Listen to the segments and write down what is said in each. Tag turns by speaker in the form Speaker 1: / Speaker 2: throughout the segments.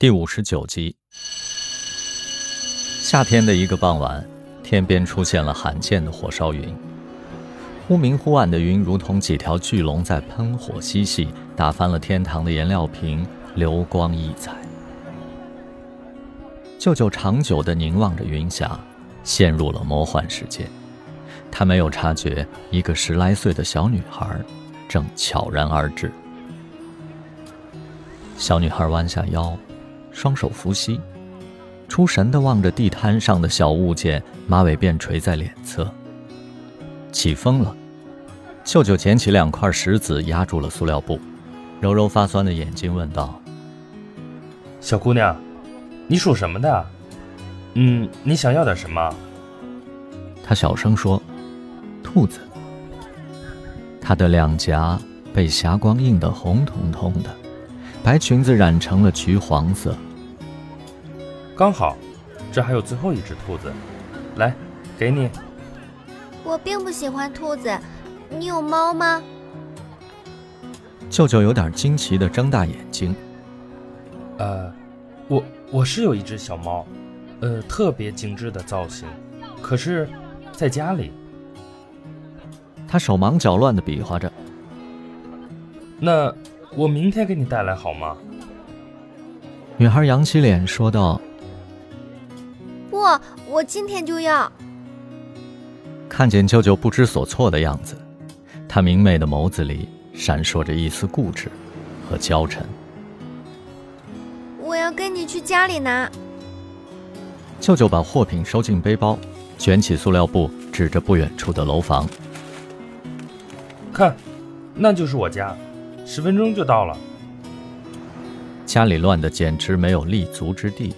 Speaker 1: 第五十九集。夏天的一个傍晚，天边出现了罕见的火烧云。忽明忽暗的云，如同几条巨龙在喷火嬉戏，打翻了天堂的颜料瓶，流光溢彩。舅舅长久地凝望着云霞，陷入了魔幻世界。他没有察觉，一个十来岁的小女孩正悄然而至。小女孩弯下腰。双手扶膝，出神地望着地摊上的小物件，马尾辫垂在脸侧。起风了，舅舅捡起两块石子压住了塑料布，揉揉发酸的眼睛，问道：“
Speaker 2: 小姑娘，你属什么的？嗯，你想要点什么？”
Speaker 1: 他小声说：“兔子。”他的两颊被霞光映得红彤彤的。白裙子染成了橘黄色，
Speaker 2: 刚好，这还有最后一只兔子，来，给你。
Speaker 3: 我并不喜欢兔子，你有猫吗？
Speaker 1: 舅舅有点惊奇的睁大眼睛。
Speaker 2: 呃，我我是有一只小猫，呃，特别精致的造型，可是，在家里。
Speaker 1: 他手忙脚乱的比划着。
Speaker 2: 那。我明天给你带来好吗？
Speaker 1: 女孩扬起脸说道：“
Speaker 3: 不，我今天就要。”
Speaker 1: 看见舅舅不知所措的样子，他明媚的眸子里闪烁着一丝固执和娇嗔。
Speaker 3: 我要跟你去家里拿。
Speaker 1: 舅舅把货品收进背包，卷起塑料布，指着不远处的楼房：“
Speaker 2: 看，那就是我家。”十分钟就到了。
Speaker 1: 家里乱得简直没有立足之地。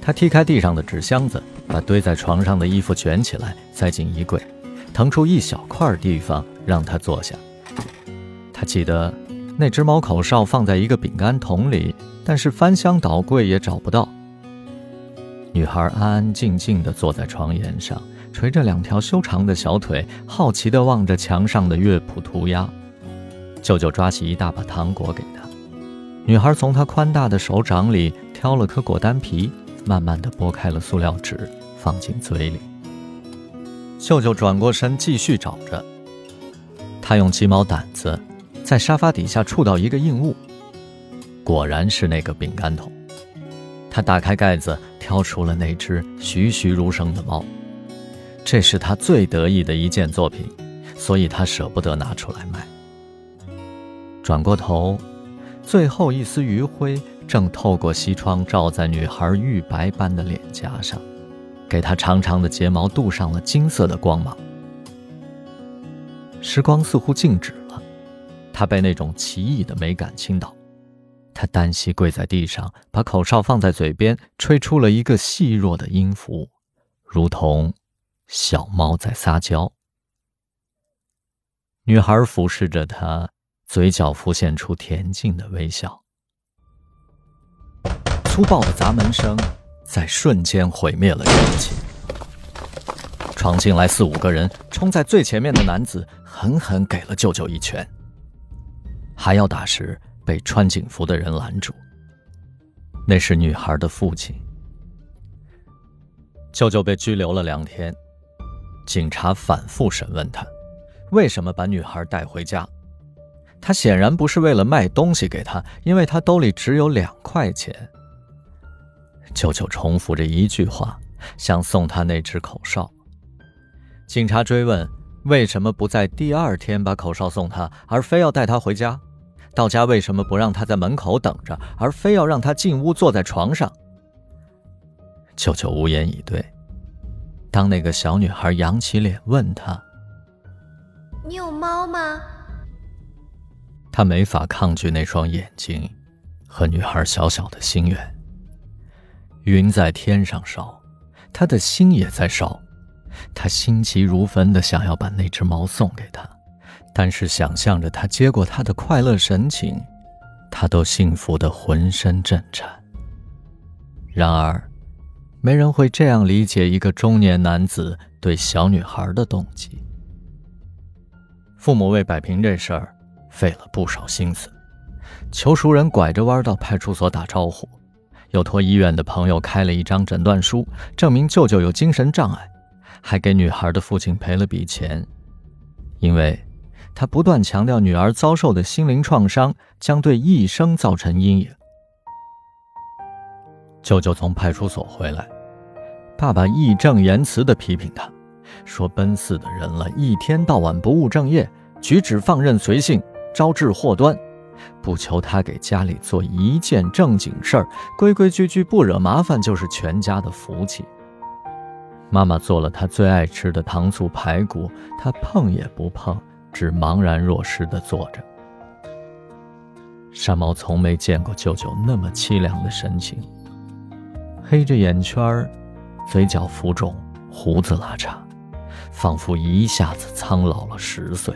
Speaker 1: 他踢开地上的纸箱子，把堆在床上的衣服卷起来，塞进衣柜，腾出一小块地方让他坐下。他记得那只猫口哨放在一个饼干桶里，但是翻箱倒柜也找不到。女孩安安静静地坐在床沿上，垂着两条修长的小腿，好奇地望着墙上的乐谱涂鸦。舅舅抓起一大把糖果给她，女孩从他宽大的手掌里挑了颗果丹皮，慢慢的剥开了塑料纸，放进嘴里。舅舅转过身继续找着，他用鸡毛掸子在沙发底下触到一个硬物，果然是那个饼干桶。他打开盖子，挑出了那只栩栩如生的猫，这是他最得意的一件作品，所以他舍不得拿出来卖。转过头，最后一丝余晖正透过西窗照在女孩玉白般的脸颊上，给她长长的睫毛镀上了金色的光芒。时光似乎静止了，她被那种奇异的美感倾倒。她单膝跪在地上，把口哨放在嘴边，吹出了一个细弱的音符，如同小猫在撒娇。女孩俯视着他。嘴角浮现出恬静的微笑。粗暴的砸门声在瞬间毁灭了一切。闯进来四五个人，冲在最前面的男子狠狠给了舅舅一拳。还要打时，被穿警服的人拦住。那是女孩的父亲。舅舅被拘留了两天，警察反复审问他，为什么把女孩带回家。他显然不是为了卖东西给他，因为他兜里只有两块钱。舅舅重复着一句话，想送他那只口哨。警察追问为什么不在第二天把口哨送他，而非要带他回家？到家为什么不让他在门口等着，而非要让他进屋坐在床上？舅舅无言以对。当那个小女孩扬起脸问他：“
Speaker 3: 你有猫吗？”
Speaker 1: 他没法抗拒那双眼睛，和女孩小小的心愿。云在天上烧，他的心也在烧。他心急如焚的想要把那只猫送给他，但是想象着他接过它的快乐神情，他都幸福的浑身震颤。然而，没人会这样理解一个中年男子对小女孩的动机。父母为摆平这事儿。费了不少心思，求熟人拐着弯到派出所打招呼，又托医院的朋友开了一张诊断书，证明舅舅有精神障碍，还给女孩的父亲赔了笔钱，因为他不断强调女儿遭受的心灵创伤将对一生造成阴影。舅舅从派出所回来，爸爸义正言辞地批评他，说：“奔四的人了，一天到晚不务正业，举止放任随性，招致祸端。不求他给家里做一件正经事儿，规规矩矩不惹麻烦，就是全家的福气。”妈妈做了他最爱吃的糖醋排骨，他碰也不碰，只茫然若失地坐着。山猫从没见过舅舅那么凄凉的神情。黑着眼圈嘴角浮肿，胡子拉碴，仿佛一下子苍老了十岁。